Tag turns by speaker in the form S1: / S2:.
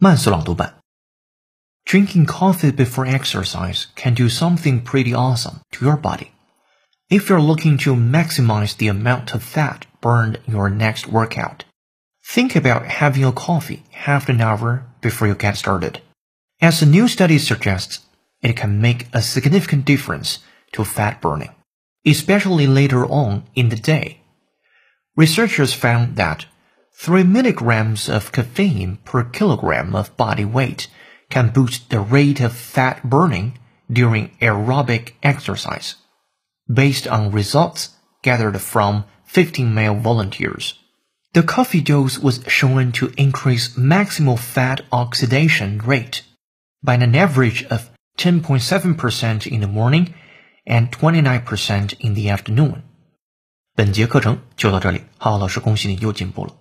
S1: 慢速朗读版。Drinking coffee before exercise can do something pretty awesome to your body. If you're looking to maximize the amount of fat burned in your next workout, think about having a coffee half an hour before you get started. As a new study suggests, it can make a significant difference to fat burning, especially later on in the day. Researchers found that 3 milligrams of caffeine per kilogram of body weight can boost the rate of fat burning during aerobic exercise, based on results gathered from 15 male volunteers. The coffee dose was shown to increase maximal fat oxidation rate by an average of 10.7% in the morning and 29% in the afternoon. 本节课程就到这里，浩浩老师恭喜你又进步了。